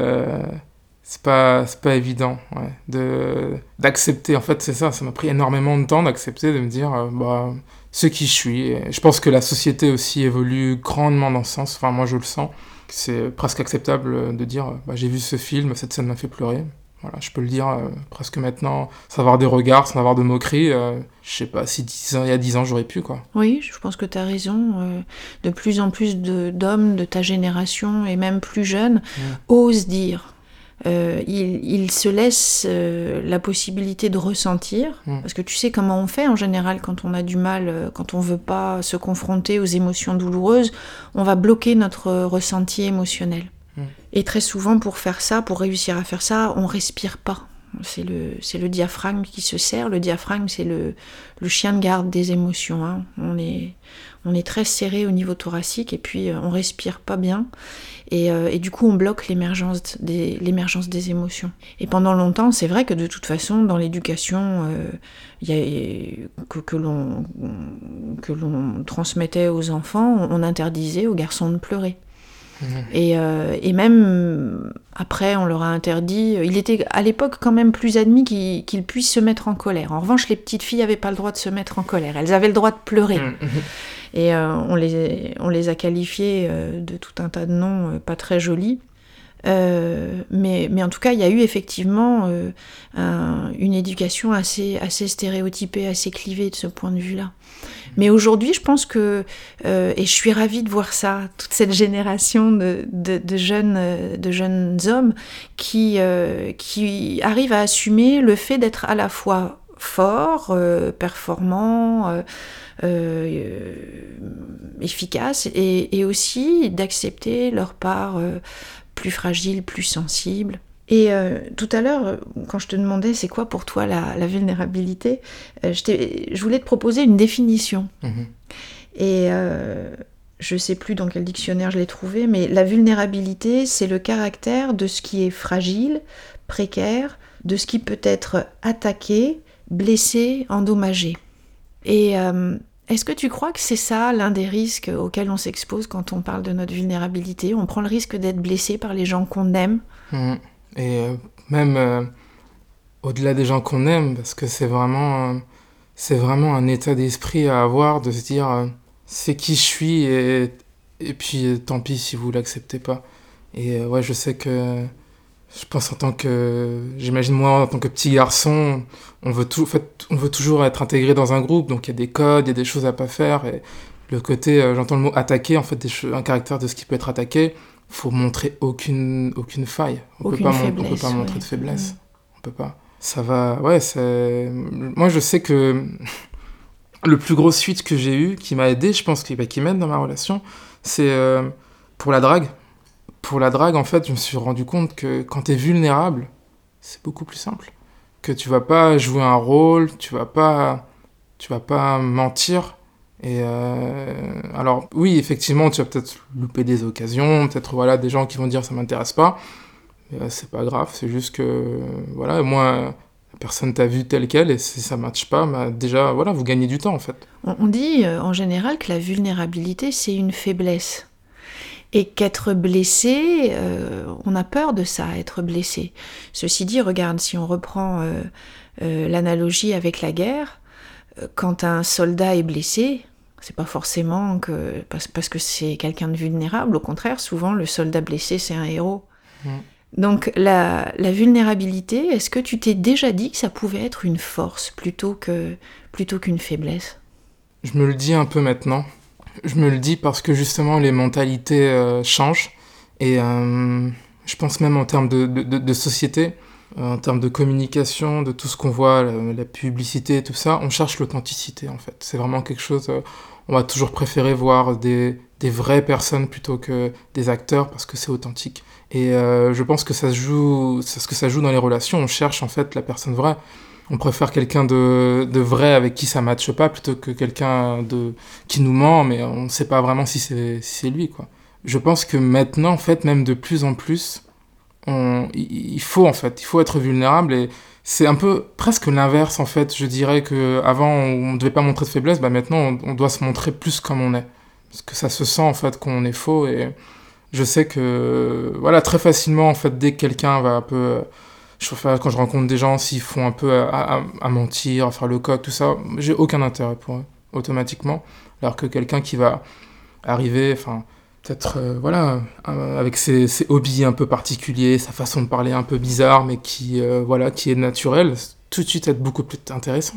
c'est pas c'est pas évident ouais, de d'accepter. En fait c'est ça ça m'a pris énormément de temps d'accepter de me dire euh, bah ce qui je suis. Et je pense que la société aussi évolue grandement dans ce sens. Enfin moi je le sens. C'est presque acceptable de dire bah, j'ai vu ce film cette scène m'a fait pleurer. Voilà je peux le dire euh, presque maintenant sans avoir des regards sans avoir de moqueries euh, je sais pas si 10 ans, il y a 10 ans j'aurais pu quoi. Oui je pense que tu as raison de plus en plus d'hommes de, ta génération et même plus jeunes osent dire euh, il, se laisse euh, la possibilité de ressentir, Mm. parce que tu sais comment on fait en général quand on a du mal, euh, quand on veut pas se confronter aux émotions douloureuses, on va bloquer notre ressenti émotionnel. Mm. Et très souvent, pour faire ça, pour réussir à faire ça, on respire pas. C'est le, le diaphragme qui se serre. Le diaphragme, c'est le, le chien de garde des émotions. hein. On, est, on est très serré au niveau thoracique et puis euh, on respire pas bien. Et, euh, et du coup, on bloque l'émergence des, l'émergence des émotions. Et pendant longtemps, c'est vrai que de toute façon, dans l'éducation, euh, il y a, que, que, l'on, que l'on transmettait aux enfants, on interdisait aux garçons de pleurer. Mhm. Et, euh, et même après, on leur a interdit. Il était à l'époque quand même plus admis qu'ils qu'ils puissent se mettre en colère. En revanche, les petites filles n'avaient pas le droit de se mettre en colère. Elles avaient le droit de pleurer. Et euh, on, les, a qualifiées euh, de tout un tas de noms euh, pas très jolis. Mais, en tout cas, il y a eu effectivement un- une éducation assez, stéréotypée, assez clivée de ce point de vue-là. Mais aujourd'hui, je pense que, et je suis ravie de voir ça, toute cette génération de, jeunes, hommes qui, qui arrivent à assumer le fait d'être à la fois fort, euh, performant, euh, euh, efficace, et, et aussi d'accepter leur part plus fragile, plus sensible. Et euh, tout à l'heure, quand je te demandais c'est quoi pour toi la, la vulnérabilité, euh, je, voulais te proposer une définition. Mhm. Et euh, je sais plus dans quel dictionnaire je l'ai trouvé, mais la vulnérabilité, c'est le caractère de ce qui est fragile, précaire, de ce qui peut être attaqué, blessé, endommagé. Et euh, est-ce que tu crois que c'est ça l'un des risques auxquels on s'expose quand on parle de notre vulnérabilité? On prend le risque d'être blessé par les gens qu'on aime? Mhm. Et euh, même euh, au-delà des gens qu'on aime, parce que c'est vraiment, vraiment un état d'esprit à avoir de se dire c'est qui je suis et, et puis tant pis si vous l'acceptez pas. Et ouais, je sais que je pense en tant que, j'imagine moi en tant que petit garçon, on veut tout, en fait, on veut toujours être intégré dans un groupe, donc il y a des codes, il y a des choses à pas faire et le côté, euh, j'entends le mot attaquer, en fait, des un caractère de ce qui peut être attaqué faut montrer aucune, aucune faille. On Aucune peut pas, on peut pas montrer de faiblesse. On peut pas. Ça va, ouais, c'est... Moi, je sais que le plus gros suite que j'ai eu, qui m'a aidé, je pense, qui, bah, qui m'aide dans ma relation, c'est euh, pour la drague. Pour la drague, en fait, je me suis rendu compte que quand t'es vulnérable, c'est beaucoup plus simple. Que tu vas pas jouer un rôle, tu vas pas, tu vas pas mentir. Et euh, alors, oui, effectivement, tu vas peut-être louper des occasions, peut-être voilà des gens qui vont dire ça m'intéresse pas. Euh, c'est pas grave, c'est juste que voilà, moi, personne t'a vu telle quelle et si ça matche pas, bah, déjà voilà, vous gagnez du temps en fait. On on dit euh, en général que la vulnérabilité, c'est une faiblesse. Et qu'être blessé, euh, on a peur de ça, être blessé. Ceci dit, regarde, si on reprend euh, euh, l'analogie avec la guerre, quand un soldat est blessé, c'est pas forcément que parce, parce que c'est quelqu'un de vulnérable, au contraire, souvent le soldat blessé, c'est un héros. Mm. Donc la, la vulnérabilité, est-ce que tu t'es déjà dit que ça pouvait être une force plutôt que plutôt qu'une faiblesse? Je me le dis un peu maintenant. Je me le dis parce que justement les mentalités euh, changent et euh, je pense même en termes de, de, de- de société, euh, en termes de communication, de tout ce qu'on voit, la, la publicité, tout ça, on cherche l'authenticité en fait. C'est vraiment quelque chose. euh, on va toujours préférer voir des, des vraies personnes plutôt que des acteurs parce que c'est authentique. Et euh, je pense que ça se joue, ce que ça joue dans les relations. On cherche en fait la personne vraie. On préfère quelqu'un de, de vrai avec qui ça matche pas plutôt que quelqu'un de qui nous ment, mais on sait pas vraiment si c'est lui quoi. Je pense que maintenant en fait même de plus en plus, on, il il faut en fait, il faut être vulnérable et c'est un peu presque l'inverse en fait. Je dirais que avant on ne devait pas montrer de faiblesse, bah maintenant on, on doit se montrer plus comme on est, parce que ça se sent en fait qu'on est faux et je sais que voilà très facilement en fait dès que quelqu'un va un peu je quand je rencontre des gens s'ils font un peu à, mentir, à faire le coq, tout ça, j'ai aucun intérêt pour eux, automatiquement. Alors que quelqu'un qui va arriver, enfin, peut-être, euh, voilà, euh, avec ses, ses hobbies un peu particuliers, sa façon de parler un peu bizarre, mais qui, euh, voilà, qui est naturelle, tout de suite être beaucoup plus intéressant.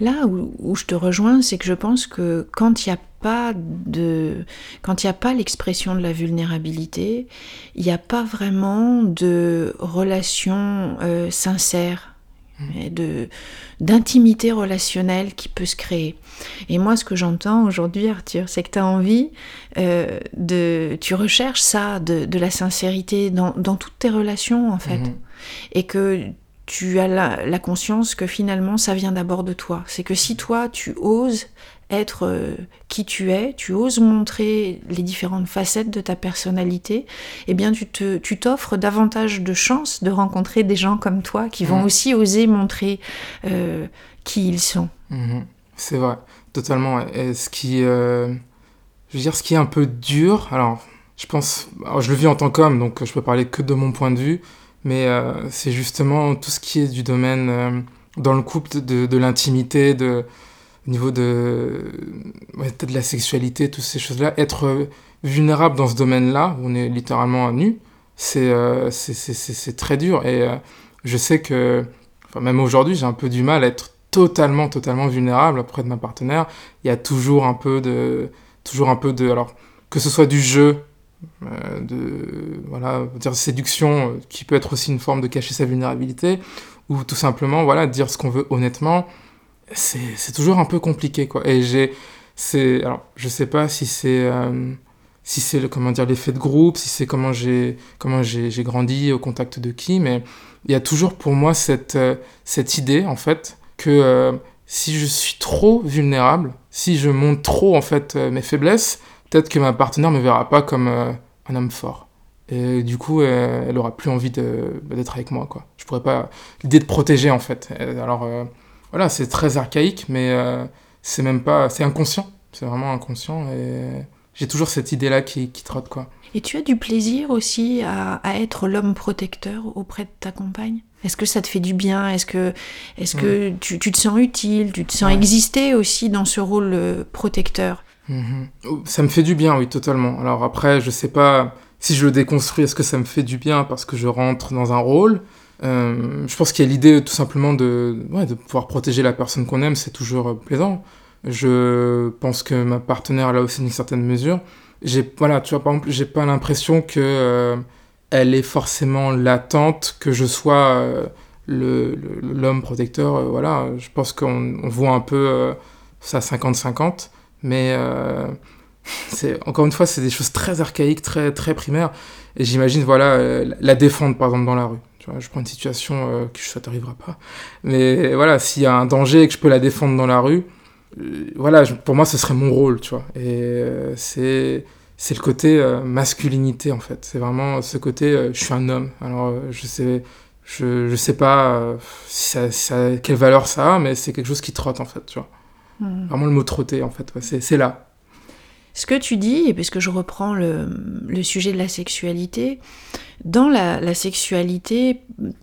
Là où, je te rejoins, c'est que je pense que quand il n'y a pas de, quand il a pas l'expression de la vulnérabilité, il n'y a pas vraiment de relation euh, sincère, mmh. de d'intimité relationnelle qui peut se créer. Et moi, ce que j'entends aujourd'hui, Arthur, c'est que tu as envie euh, de, tu recherches ça, de, la sincérité dans, toutes tes relations en fait, mmh. et que tu as la, conscience que finalement ça vient d'abord de toi. C'est que si toi tu oses être euh, qui tu es, tu oses montrer les différentes facettes de ta personnalité, eh bien tu te, tu t'offres davantage de chances de rencontrer des gens comme toi qui vont mmh. aussi oser montrer euh, qui ils sont. Mmh. C'est vrai, totalement. Et ce qui, euh, je veux dire, ce qui est un peu dur, alors je pense, je le vis en tant qu'homme, donc je peux parler que de mon point de vue mais euh, c'est justement tout ce qui est du domaine euh, dans le couple de, l'intimité, de au niveau de, de la sexualité, toutes ces choses-là, être vulnérable dans ce domaine-là, où on est littéralement nu, c'est euh, très dur. Et je sais que, même aujourd'hui, j'ai un peu du mal à être totalement, totalement vulnérable auprès de ma partenaire. Il y a toujours un peu de, toujours un peu de, alors que ce soit du jeu, euh, de voilà, dire séduction euh, qui peut être aussi une forme de cacher sa vulnérabilité ou tout simplement voilà dire ce qu'on veut honnêtement c'est toujours un peu compliqué quoi. Et j'ai c'est alors je sais pas si c'est euh, si c'est comment dire l'effet de groupe si c'est comment j'ai comment j'ai grandi au contact de qui mais il y a toujours pour moi cette cette idée en fait que si je suis trop vulnérable si je montre trop en fait mes faiblesses peut-être que ma partenaire me verra pas comme euh, un homme fort. Et du coup, euh, elle aura plus envie bah, d'être avec moi, quoi. Je pourrais pas... L'idée de protéger, en fait. Alors, euh, voilà, c'est très archaïque, mais c'est même pas... C'est inconscient. C'est vraiment inconscient. Et j'ai toujours cette idée-là qui, qui, trotte, quoi. Et tu as du plaisir aussi à, être l'homme protecteur auprès de ta compagne? Est-ce que ça te fait du bien? Est-ce que, est -ce que tu, tu, te sens utile? Tu te sens exister aussi dans ce rôle protecteur? Mhm. Ça me fait du bien, oui, totalement. Alors après, je sais pas si je le déconstruis, est-ce que ça me fait du bien parce que je rentre dans un rôle? Euh, Je pense qu'il y a l'idée tout simplement de, de pouvoir protéger la personne qu'on aime, c'est toujours euh, plaisant. Je pense que ma partenaire a aussi une certaine mesure. J'ai, voilà, tu vois, par exemple, j'ai pas l'impression que euh, elle est forcément latente que je sois l'homme protecteur. voilà, je pense qu'on voit un peu ça 50-50. Mais euh, c'est encore une fois, c'est des choses très archaïques, très, très primaires. Et j'imagine, voilà, euh, la défendre, par exemple, dans la rue. Tu vois, je prends une situation euh, que ça t'arrivera pas. Mais voilà, s'il y a un danger et que je peux la défendre dans la rue, voilà, pour moi, ce serait mon rôle, tu vois. Et c'est c'est le côté masculinité en fait. C'est vraiment ce côté je suis un homme. Alors je sais je, je sais pas quelle valeur ça a, mais c'est quelque chose qui trotte en fait, tu vois. Hmm. Vraiment le mot trotter, en fait, c'est là. Ce que tu dis, et puisque je reprends le, le, sujet de la sexualité, dans la, la sexualité,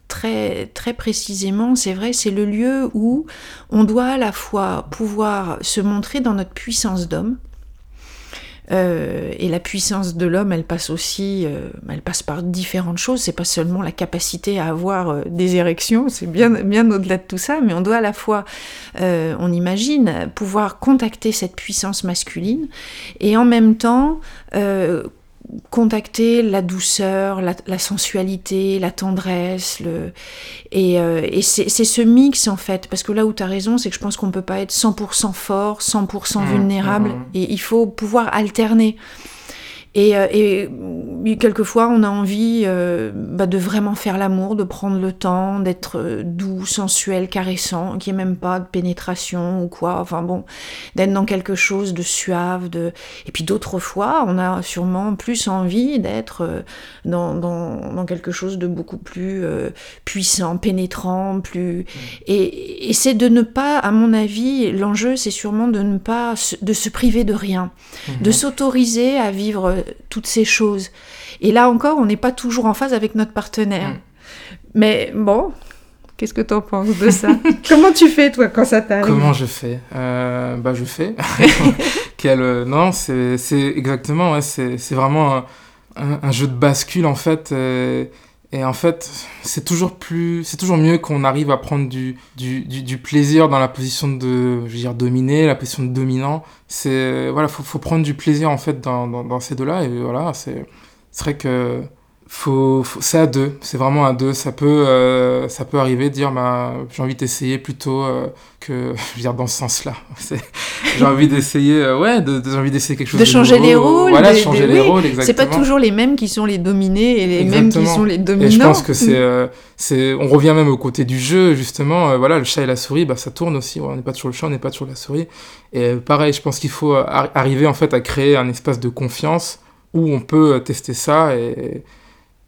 très, très précisément, c'est vrai, c'est le lieu où on doit à la fois pouvoir se montrer dans notre puissance d'homme, euh, et la puissance de l'homme, elle passe aussi, euh, elle passe par différentes choses. C'est pas seulement la capacité à avoir euh, des érections, c'est bien, bien au-delà de tout ça, mais on doit à la fois, on imagine, pouvoir contacter cette puissance masculine et en même temps contacter la douceur, la, sensualité, la tendresse. Le... Et, euh, et c'est ce mix en fait, parce que là où tu as raison, c'est que je pense qu'on ne peut pas être 100% fort, 100% mmh, vulnérable, mmh, mmh. et il faut pouvoir alterner. Et, euh, et, quelquefois, on a envie euh, bah, de vraiment faire l'amour, de prendre le temps, d'être euh, doux, sensuel, caressant, qui est même pas de pénétration ou quoi. Enfin bon, d'être dans quelque chose de suave. De... Et puis d'autres fois, on a sûrement plus envie d'être dans, dans, dans, quelque chose de beaucoup plus puissant, pénétrant, plus. Et, et c'est de ne pas, à mon avis, l'enjeu, c'est sûrement de ne pas de se priver de rien, de mhm. s'autoriser à vivre toutes ces choses. Et là encore, on n'est pas toujours en phase avec notre partenaire. Mm. Mais bon, qu'est-ce que tu en penses de ça? Comment tu fais, toi, quand ça t'arrive? Comment je fais? Euh, Bah, je fais. Quel, euh, non, c'est exactement, ouais, c'est vraiment un, jeu de bascule, en fait. Euh, Et en fait, c'est toujours plus, c'est toujours mieux qu'on arrive à prendre du, du, du, plaisir dans la position de, je veux dire, dominer, la position de dominant. C'est, voilà, faut, faut prendre du plaisir, en fait, dans, dans, dans ces deux-là. Et voilà, c'est, c'est vrai que faut, c'est à deux, c'est vraiment à deux. Ça peut, euh, ça peut arriver de dire, bah, j'ai envie d'essayer plutôt euh, que, je veux dire, dans ce sens-là. j'ai envie d'essayer, euh, ouais, de, j'ai envie d'essayer quelque chose de, de changer les rôles. Voilà, de, changer les rôles, exactement. C'est pas toujours les mêmes qui sont les dominés et les mêmes qui sont les dominants. Et je pense que c'est, c'est, on revient même au côté du jeu, justement. voilà, le chat et la souris, bah, ça tourne aussi. on n'est pas toujours le chat, on n'est pas toujours la souris. Et pareil, je pense qu'il faut arriver en fait à créer un espace de confiance où on peut tester ça et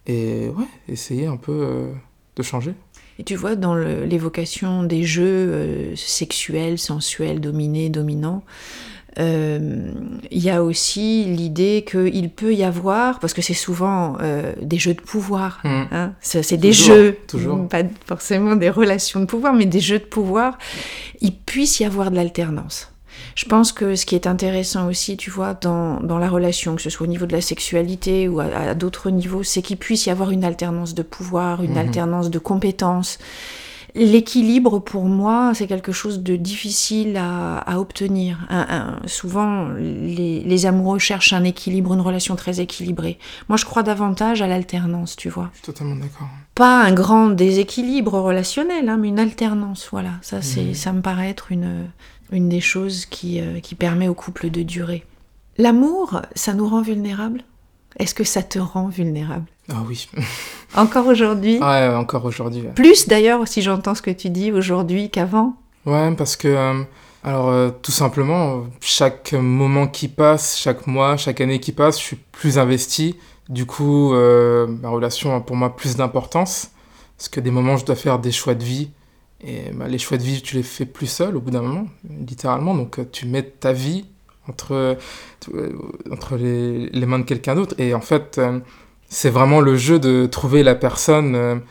et ouais, essayer un peu euh, de changer. Et tu vois, dans l'évocation des jeux euh, sexuels, sensuels, dominés, dominants, euh, il y a aussi l'idée qu'il peut y avoir, parce que c'est souvent des jeux de pouvoir, mmh. hein, c'est des jeux, toujours. pas forcément des relations de pouvoir, mais des jeux de pouvoir, il puisse y avoir de l'alternance. Je pense que ce qui est intéressant aussi, tu vois, dans, dans la relation, que ce soit au niveau de la sexualité ou à, d'autres niveaux, c'est qu'il puisse y avoir une alternance de pouvoir, une mhm. alternance de compétences. L'équilibre, pour moi, c'est quelque chose de difficile à, à obtenir. souvent, les, les, amoureux cherchent un équilibre, une relation très équilibrée. Moi, je crois davantage à l'alternance, tu vois. Je suis totalement d'accord. Pas un grand déséquilibre relationnel, hein, mais une alternance, voilà. Ça, c'est, mhm. ça me paraît être une, une des choses qui, euh, qui permet au couple de durer. L'amour, ça nous rend vulnérables? Est-ce que ça te rend vulnérable? Ah oui. encore aujourd'hui? Ouais, encore aujourd'hui. Plus d'ailleurs, si j'entends ce que tu dis aujourd'hui qu'avant? Ouais, parce que, euh, alors euh, tout simplement, chaque moment qui passe, chaque mois, chaque année qui passe, je suis plus investi. Du coup, ma relation a pour moi plus d'importance. Parce que des moments, je dois faire des choix de vie et bah, les choix de vie, tu les fais plus seul au bout d'un moment, littéralement. Donc euh, tu mets ta vie entre, euh, entre les, mains de quelqu'un d'autre. Et en fait, euh, c'est vraiment le jeu de trouver la personne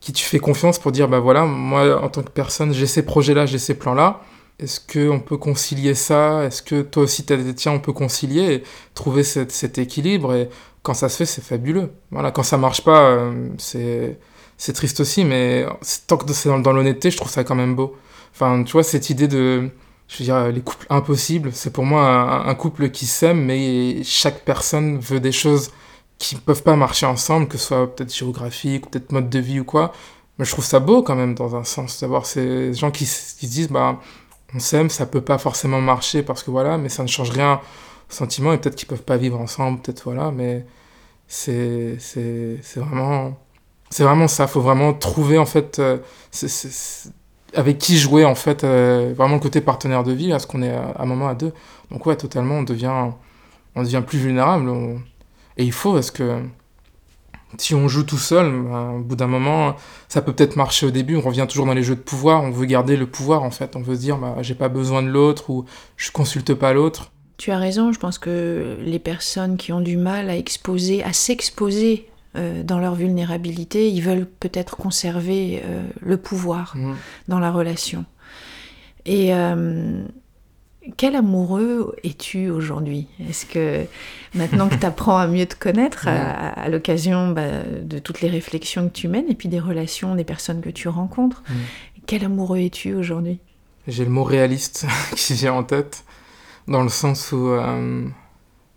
qui tu fais confiance pour dire, bah voilà, moi en tant que personne, j'ai ces projets-là, j'ai ces plans-là. Est-ce qu'on peut concilier ça? Est-ce que toi aussi, tu as des tiens, on peut concilier et trouver cet équilibre? Et quand ça se fait, c'est fabuleux. Voilà, quand ça marche pas, c'est c'est triste aussi, mais tant que c'est dans, l'honnêteté, je trouve ça quand même beau. Enfin, tu vois, cette idée de, je veux dire, les couples impossibles, c'est pour moi un, couple qui s'aime, mais chaque personne veut des choses qui ne peuvent pas marcher ensemble, que ce soit peut-être géographique, peut-être mode de vie ou quoi. Mais je trouve ça beau quand même, dans un sens, d'avoir ces gens qui, se disent, bah, on s'aime, ça peut pas forcément marcher parce que voilà, mais ça ne change rien au sentiment, et peut-être qu'ils peuvent pas vivre ensemble, peut-être voilà, mais c'est vraiment c'est vraiment ça, faut vraiment trouver en fait euh, avec qui jouer en fait, euh, vraiment le côté partenaire de vie, à ce qu'on est à, un moment à deux. Donc ouais, totalement, on devient, on devient plus vulnérable. Et il faut, parce que si on joue tout seul, ben, au bout d'un moment, ça peut peut-être marcher au début, on revient toujours dans les jeux de pouvoir, on veut garder le pouvoir en fait, on veut se dire, bah, j'ai pas besoin de l'autre ou je consulte pas l'autre. Tu as raison, je pense que les personnes qui ont du mal à exposer, à s'exposer euh, dans leur vulnérabilité, ils veulent peut-être conserver euh, le pouvoir mmh. dans la relation. Et euh, quel amoureux es-tu aujourd'hui? Est-ce que maintenant que tu apprends à mieux te connaître, à, l'occasion bah, de toutes les réflexions que tu mènes et puis des relations, des personnes que tu rencontres, mmh. quel amoureux es-tu aujourd'hui? J'ai le mot réaliste qui vient en tête, dans le sens où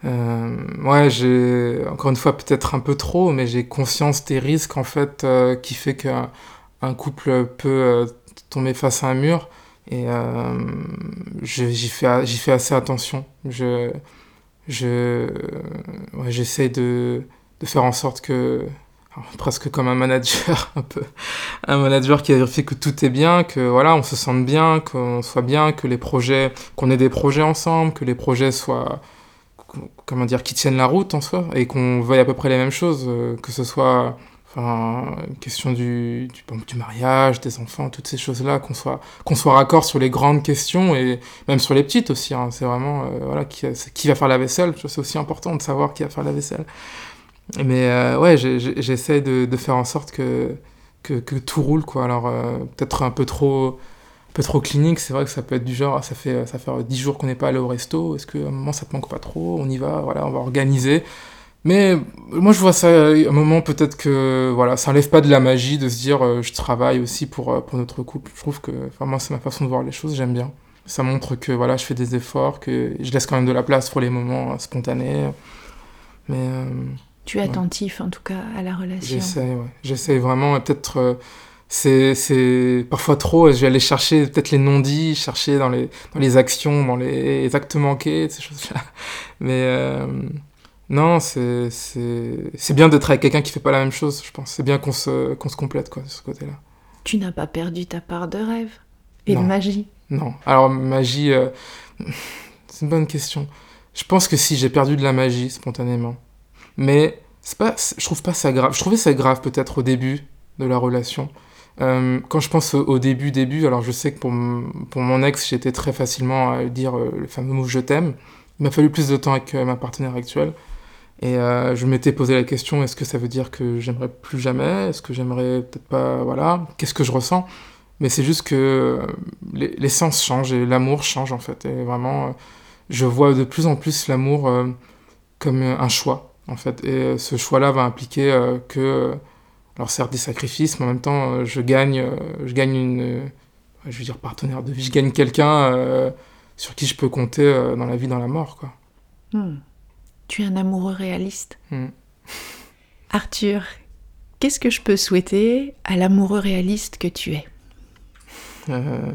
euh, j'ai encore une fois peut-être un peu trop, mais j'ai conscience des risques en fait euh, qui fait qu'un couple peut euh, tomber face à un mur et euh, j'y fais j'y fais assez attention. Je j'essaie de, de faire en sorte que presque comme un manager un peu un manager qui vérifie que tout est bien que voilà on se sente bien qu'on soit bien que les projets qu'on ait des projets ensemble que les projets soient comment dire, qui tiennent la route en soi et qu'on veuille à peu près les mêmes choses, euh, que ce soit enfin, question du, du, mariage, des enfants, toutes ces choses-là, qu'on soit, qu'on soit raccord sur les grandes questions et même sur les petites aussi. Hein. c'est vraiment, euh, voilà, qui, qui, va faire la vaisselle, c'est aussi important de savoir qui va faire la vaisselle. Mais euh, ouais, j'essaie de, faire en sorte que, que, tout roule, quoi. Alors, peut-être un peu trop peu trop clinique, c'est vrai que ça peut être du genre, ça fait, ça fait 10 jours qu'on n'est pas allé au resto, est-ce qu'à un moment ça te manque pas trop, on y va, voilà, on va organiser. Mais moi, je vois ça à un moment, peut-être que voilà, ça enlève pas de la magie de se dire euh, je travaille aussi pour, euh, pour notre couple. Je trouve que, enfin, moi, c'est ma façon de voir les choses, j'aime bien. Ça montre que voilà, je fais des efforts, que je laisse quand même de la place pour les moments euh, spontanés. Mais. euh, Tu es attentif en tout cas à la relation. J'essaie, ouais. J'essaie vraiment, peut-être. euh, c'est, c'est parfois trop, je vais aller chercher peut-être les non-dits, chercher dans les, dans les actions, dans les actes manqués, ces choses-là. Mais euh, non, c'est, c'est, c'est bien d'être avec quelqu'un qui fait pas la même chose, je pense. C'est bien qu'on se, qu'on se complète, quoi, de ce côté-là. Tu n'as pas perdu ta part de rêve et Non. de magie. Non. Alors, magie, euh, c'est une bonne question. Je pense que si, j'ai perdu de la magie spontanément. Mais c'est pas, je trouve pas ça grave. Je trouvais ça grave peut-être au début de la relation. Euh, quand je pense au, début, début, alors je sais que pour, pour mon ex, j'étais très facilement à dire euh, le fameux mot je t'aime. Il m'a fallu plus de temps avec euh, ma partenaire actuelle. Et je m'étais posé la question est-ce que ça veut dire que j'aimerais plus jamais? Est-ce que j'aimerais peut-être pas Voilà. Qu'est-ce que je ressens? Mais c'est juste que les, les sens changent et l'amour change en fait. Et vraiment, je vois de plus en plus l'amour comme un choix en fait. Et ce choix-là va impliquer que, alors certes des sacrifices, mais en même temps, euh, je gagne, euh, je gagne une, euh, je veux dire partenaire de vie, je gagne quelqu'un euh, sur qui je peux compter euh, dans la vie, dans la mort, quoi. Hmm. Tu es un amoureux réaliste. Hmm. Arthur, qu'est-ce que je peux souhaiter à l'amoureux réaliste que tu es? Euh,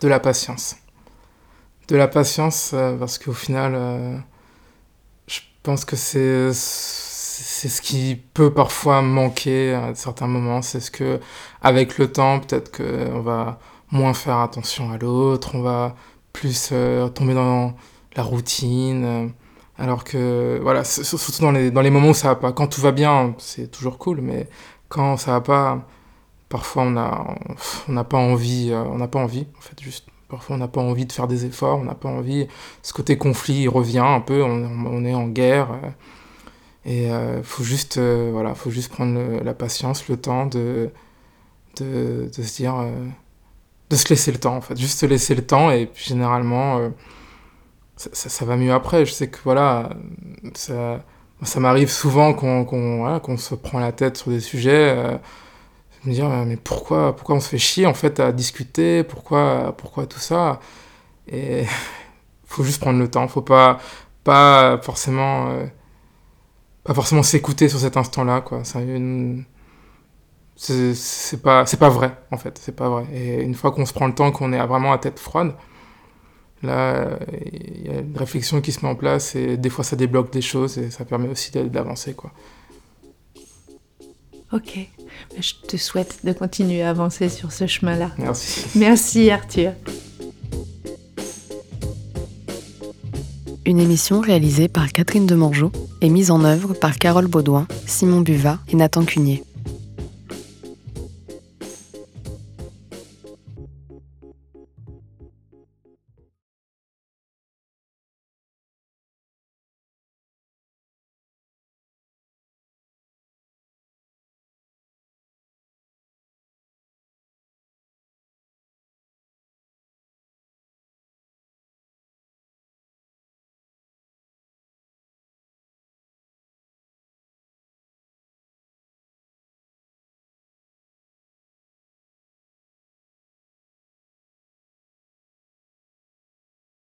de la patience. De la patience, parce qu'au final, je pense que c'est c'est ce qui peut parfois manquer à certains moments. C'est ce que, avec le temps, peut-être qu'on va moins faire attention à l'autre, on va plus euh, tomber dans la routine. euh, alors que, voilà, surtout dans les, dans les moments où ça va pas. Quand tout va bien, c'est toujours cool, mais quand ça va pas, parfois on on n'a pas envie euh, on n'a pas envie en fait juste parfois on n'a pas envie de faire des efforts on n'a pas envie ce côté conflit il revient un peu on, est en guerre et euh, faut juste euh, voilà faut juste prendre la patience le temps de de, de se dire euh, de se laisser le temps en fait. Juste se laisser le temps et puis généralement euh, ça, va mieux après. Je sais que voilà ça ça m'arrive souvent qu'on qu'on voilà, qu'on se prend la tête sur des sujets euh, me dire euh, mais pourquoi pourquoi on se fait chier en fait à discuter? Pourquoi pourquoi tout ça? Et faut juste prendre le temps. Faut pas pas forcément pas forcément s'écouter sur cet instant là quoi c'est une c'est pas c'est pas vrai en fait c'est pas vrai et une fois qu'on se prend le temps qu'on est vraiment à tête froide là il y a une réflexion qui se met en place et des fois ça débloque des choses et ça permet aussi d'a- d'avancer quoi Ok. Je te souhaite de continuer à avancer sur ce chemin-là. merci Merci Arthur. Une émission réalisée par Catherine Demangeau et mise en œuvre par Carole Baudouin, Simon Buvat et Nathan Cunier.